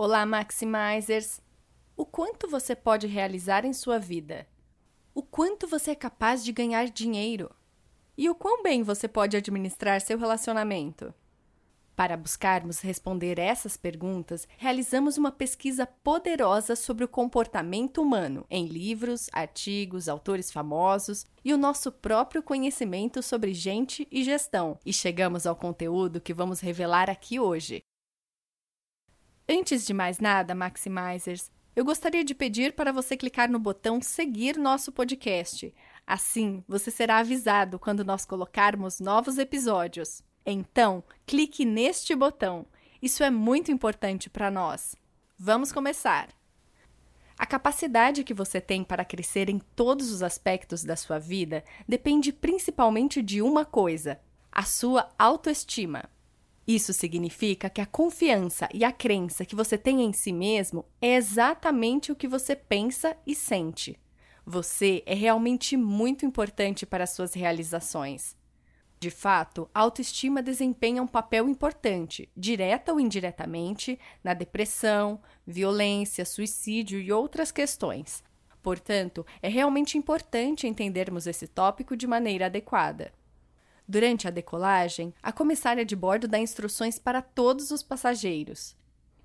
Olá, Maximizers! O quanto você pode realizar em sua vida? O quanto você é capaz de ganhar dinheiro? E o quão bem você pode administrar seu relacionamento? Para buscarmos responder essas perguntas, realizamos uma pesquisa poderosa sobre o comportamento humano em livros, artigos, autores famosos e o nosso próprio conhecimento sobre gente e gestão, e chegamos ao conteúdo que vamos revelar aqui hoje. Antes de mais nada, Maximizers, eu gostaria de pedir para você clicar no botão seguir nosso podcast. Assim, você será avisado quando nós colocarmos novos episódios. Então, clique neste botão. Isso é muito importante para nós. Vamos começar! A capacidade que você tem para crescer em todos os aspectos da sua vida depende principalmente de uma coisa: a sua autoestima. Isso significa que a confiança e a crença que você tem em si mesmo é exatamente o que você pensa e sente. Você é realmente muito importante para suas realizações. De fato, a autoestima desempenha um papel importante, direta ou indiretamente, na depressão, violência, suicídio e outras questões. Portanto, é realmente importante entendermos esse tópico de maneira adequada. Durante a decolagem, a comissária de bordo dá instruções para todos os passageiros.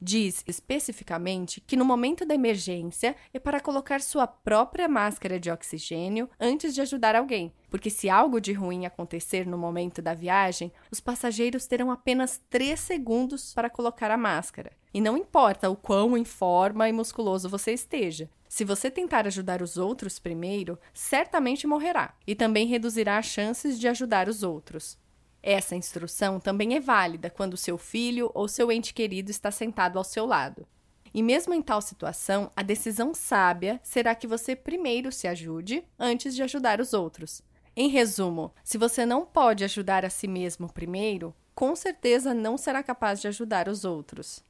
Diz especificamente que no momento da emergência é para colocar sua própria máscara de oxigênio antes de ajudar alguém, porque se algo de ruim acontecer no momento da viagem, os passageiros terão apenas 3 segundos para colocar a máscara. E não importa o quão em forma e musculoso você esteja, se você tentar ajudar os outros primeiro, certamente morrerá e também reduzirá as chances de ajudar os outros. Essa instrução também é válida quando seu filho ou seu ente querido está sentado ao seu lado. E mesmo em tal situação, a decisão sábia será que você primeiro se ajude antes de ajudar os outros. Em resumo, se você não pode ajudar a si mesmo primeiro, com certeza não será capaz de ajudar os outros.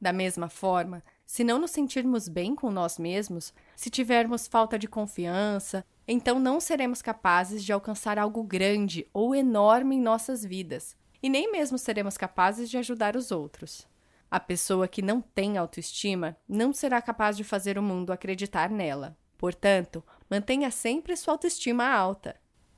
Da mesma forma, se não nos sentirmos bem com nós mesmos, se tivermos falta de confiança, então não seremos capazes de alcançar algo grande ou enorme em nossas vidas, e nem mesmo seremos capazes de ajudar os outros. A pessoa que não tem autoestima não será capaz de fazer o mundo acreditar nela. Portanto, mantenha sempre sua autoestima alta.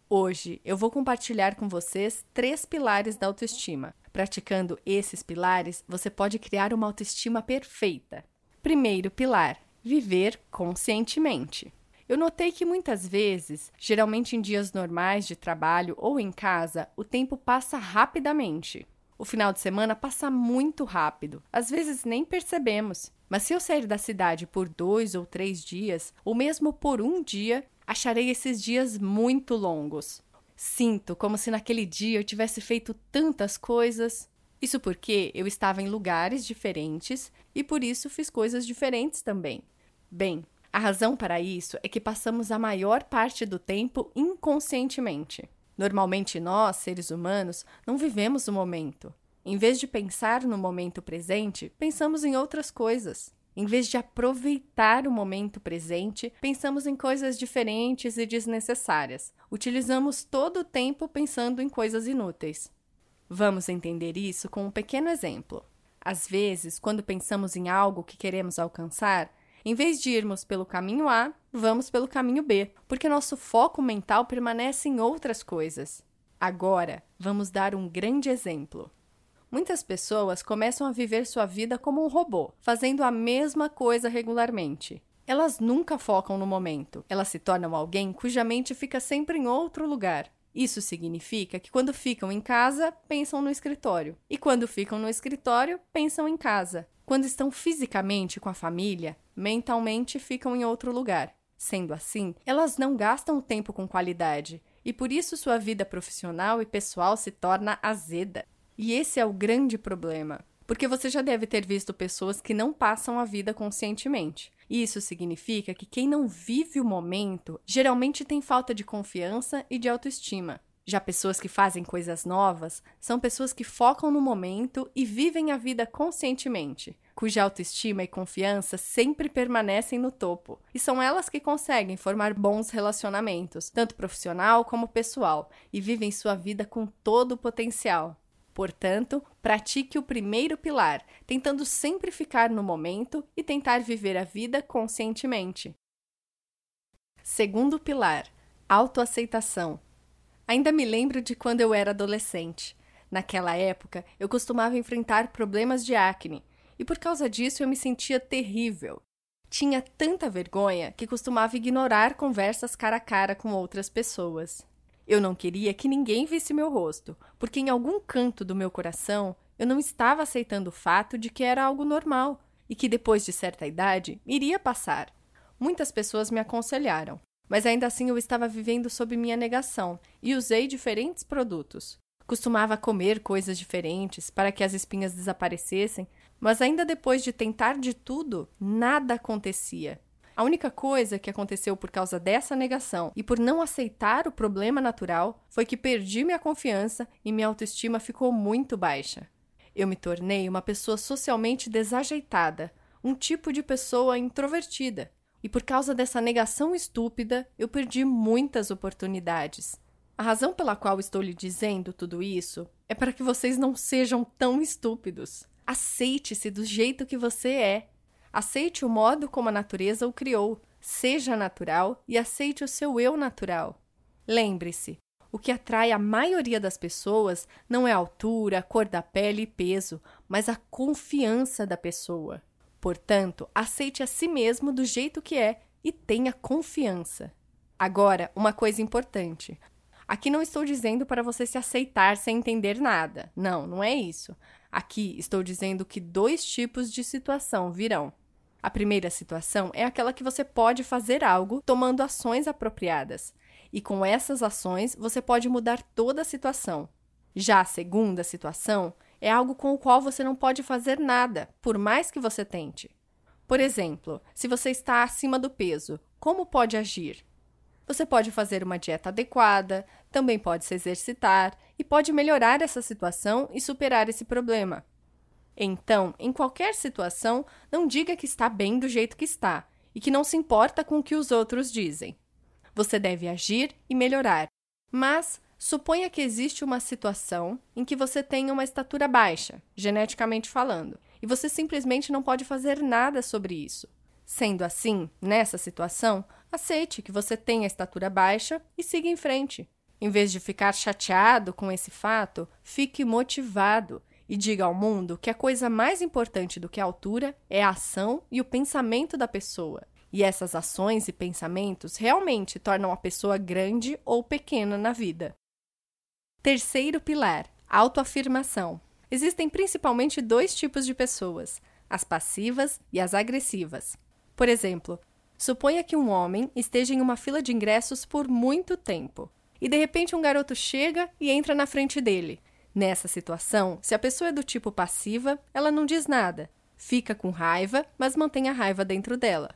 Hoje eu vou compartilhar com vocês três pilares da autoestima. Praticando esses pilares, você pode criar uma autoestima perfeita. Primeiro pilar: viver conscientemente. Eu notei que muitas vezes, geralmente em dias normais de trabalho ou em casa, o tempo passa rapidamente. O final de semana passa muito rápido, às vezes nem percebemos. Mas se eu sair da cidade por dois ou três dias, ou mesmo por um dia, acharei esses dias muito longos. Sinto como se naquele dia eu tivesse feito tantas coisas, isso porque eu estava em lugares diferentes e por isso fiz coisas diferentes também. Bem, a razão para isso é que passamos a maior parte do tempo inconscientemente. Normalmente nós, seres humanos, não vivemos o momento. Em vez de pensar no momento presente, pensamos em outras coisas. Em vez de aproveitar o momento presente, pensamos em coisas diferentes e desnecessárias. Utilizamos todo o tempo pensando em coisas inúteis. Vamos entender isso com um pequeno exemplo. Às vezes, quando pensamos em algo que queremos alcançar, em vez de irmos pelo caminho A, vamos pelo caminho B, porque nosso foco mental permanece em outras coisas. Agora, vamos dar um grande exemplo. Muitas pessoas começam a viver sua vida como um robô, fazendo a mesma coisa regularmente. Elas nunca focam no momento, elas se tornam alguém cuja mente fica sempre em outro lugar. Isso significa que quando ficam em casa, pensam no escritório, e quando ficam no escritório, pensam em casa. Quando estão fisicamente com a família, mentalmente ficam em outro lugar. Sendo assim, elas não gastam o tempo com qualidade, e por isso sua vida profissional e pessoal se torna azeda. E esse é o grande problema, porque você já deve ter visto pessoas que não passam a vida conscientemente. Isso significa que quem não vive o momento geralmente tem falta de confiança e de autoestima. Já pessoas que fazem coisas novas são pessoas que focam no momento e vivem a vida conscientemente, cuja autoestima e confiança sempre permanecem no topo. E são elas que conseguem formar bons relacionamentos, tanto profissional como pessoal, e vivem sua vida com todo o potencial. Portanto, pratique o primeiro pilar, tentando sempre ficar no momento e tentar viver a vida conscientemente. Segundo pilar, autoaceitação. Ainda me lembro de quando eu era adolescente. Naquela época, eu costumava enfrentar problemas de acne, e por causa disso eu me sentia terrível. Tinha tanta vergonha que costumava ignorar conversas cara a cara com outras pessoas. Eu não queria que ninguém visse meu rosto, porque em algum canto do meu coração eu não estava aceitando o fato de que era algo normal e que depois de certa idade iria passar. Muitas pessoas me aconselharam, mas ainda assim eu estava vivendo sob minha negação e usei diferentes produtos. Costumava comer coisas diferentes para que as espinhas desaparecessem, mas ainda depois de tentar de tudo, nada acontecia. A única coisa que aconteceu por causa dessa negação e por não aceitar o problema natural foi que perdi minha confiança e minha autoestima ficou muito baixa. Eu me tornei uma pessoa socialmente desajeitada, um tipo de pessoa introvertida. E por causa dessa negação estúpida, eu perdi muitas oportunidades. A razão pela qual estou lhe dizendo tudo isso é para que vocês não sejam tão estúpidos. Aceite-se do jeito que você é. Aceite o modo como a natureza o criou. Seja natural e aceite o seu eu natural. Lembre-se, o que atrai a maioria das pessoas não é a altura, a cor da pele e peso, mas a confiança da pessoa. Portanto, aceite a si mesmo do jeito que é e tenha confiança. Agora, uma coisa importante. Aqui não estou dizendo para você se aceitar sem entender nada. Não, não é isso. Aqui estou dizendo que dois tipos de situação virão. A primeira situação é aquela que você pode fazer algo tomando ações apropriadas, e com essas ações você pode mudar toda a situação. Já a segunda situação é algo com o qual você não pode fazer nada, por mais que você tente. Por exemplo, se você está acima do peso, como pode agir? Você pode fazer uma dieta adequada, também pode se exercitar e pode melhorar essa situação e superar esse problema. Então, em qualquer situação, não diga que está bem do jeito que está e que não se importa com o que os outros dizem. Você deve agir e melhorar. Mas suponha que existe uma situação em que você tem uma estatura baixa, geneticamente falando, e você simplesmente não pode fazer nada sobre isso. Sendo assim, nessa situação, aceite que você tem a estatura baixa e siga em frente. Em vez de ficar chateado com esse fato, fique motivado e diga ao mundo que a coisa mais importante do que a altura é a ação e o pensamento da pessoa. E essas ações e pensamentos realmente tornam a pessoa grande ou pequena na vida. Terceiro pilar: autoafirmação. Existem principalmente dois tipos de pessoas: as passivas e as agressivas. Por exemplo, suponha que um homem esteja em uma fila de ingressos por muito tempo e de repente um garoto chega e entra na frente dele. Nessa situação, se a pessoa é do tipo passiva, ela não diz nada, fica com raiva, mas mantém a raiva dentro dela.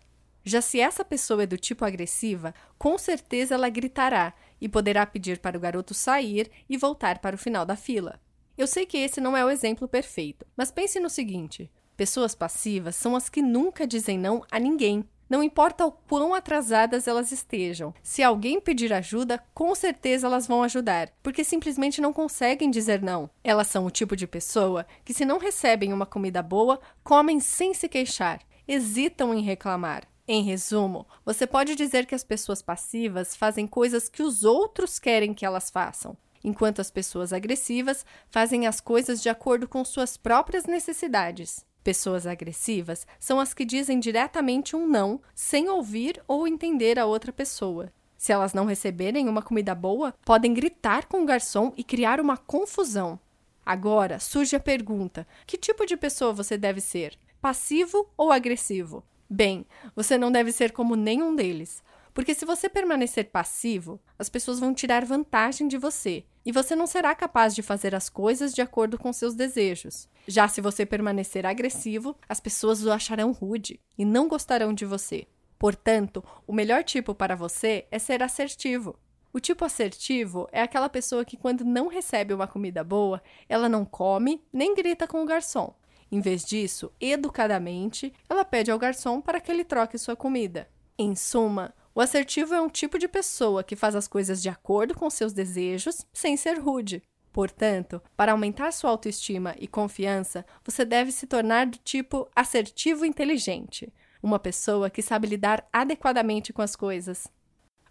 Já se essa pessoa é do tipo agressiva, com certeza ela gritará e poderá pedir para o garoto sair e voltar para o final da fila. Eu sei que esse não é o exemplo perfeito, mas pense no seguinte: Pessoas passivas são as que nunca dizem não a ninguém. Não importa o quão atrasadas elas estejam, se alguém pedir ajuda, com certeza elas vão ajudar, porque simplesmente não conseguem dizer não. Elas são o tipo de pessoa que, se não recebem uma comida boa, comem sem se queixar, hesitam em reclamar. Em resumo, você pode dizer que as pessoas passivas fazem coisas que os outros querem que elas façam, enquanto as pessoas agressivas fazem as coisas de acordo com suas próprias necessidades. Pessoas agressivas são as que dizem diretamente um não, sem ouvir ou entender a outra pessoa. Se elas não receberem uma comida boa, podem gritar com o garçom e criar uma confusão. Agora surge a pergunta: que tipo de pessoa você deve ser? Passivo ou agressivo? Bem, você não deve ser como nenhum deles. Porque se você permanecer passivo, as pessoas vão tirar vantagem de você e você não será capaz de fazer as coisas de acordo com seus desejos. Já se você permanecer agressivo, as pessoas o acharão rude e não gostarão de você. Portanto, o melhor tipo para você é ser assertivo. O tipo assertivo é aquela pessoa que, quando não recebe uma comida boa, ela não come nem grita com o garçom. Em vez disso, educadamente, ela pede ao garçom para que ele troque sua comida. Em suma, o assertivo é um tipo de pessoa que faz as coisas de acordo com seus desejos, sem ser rude. Portanto, para aumentar sua autoestima e confiança, você deve se tornar do tipo assertivo inteligente, uma pessoa que sabe lidar adequadamente com as coisas.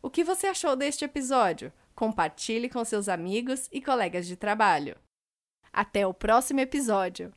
O que você achou deste episódio? Compartilhe com seus amigos e colegas de trabalho. Até o próximo episódio!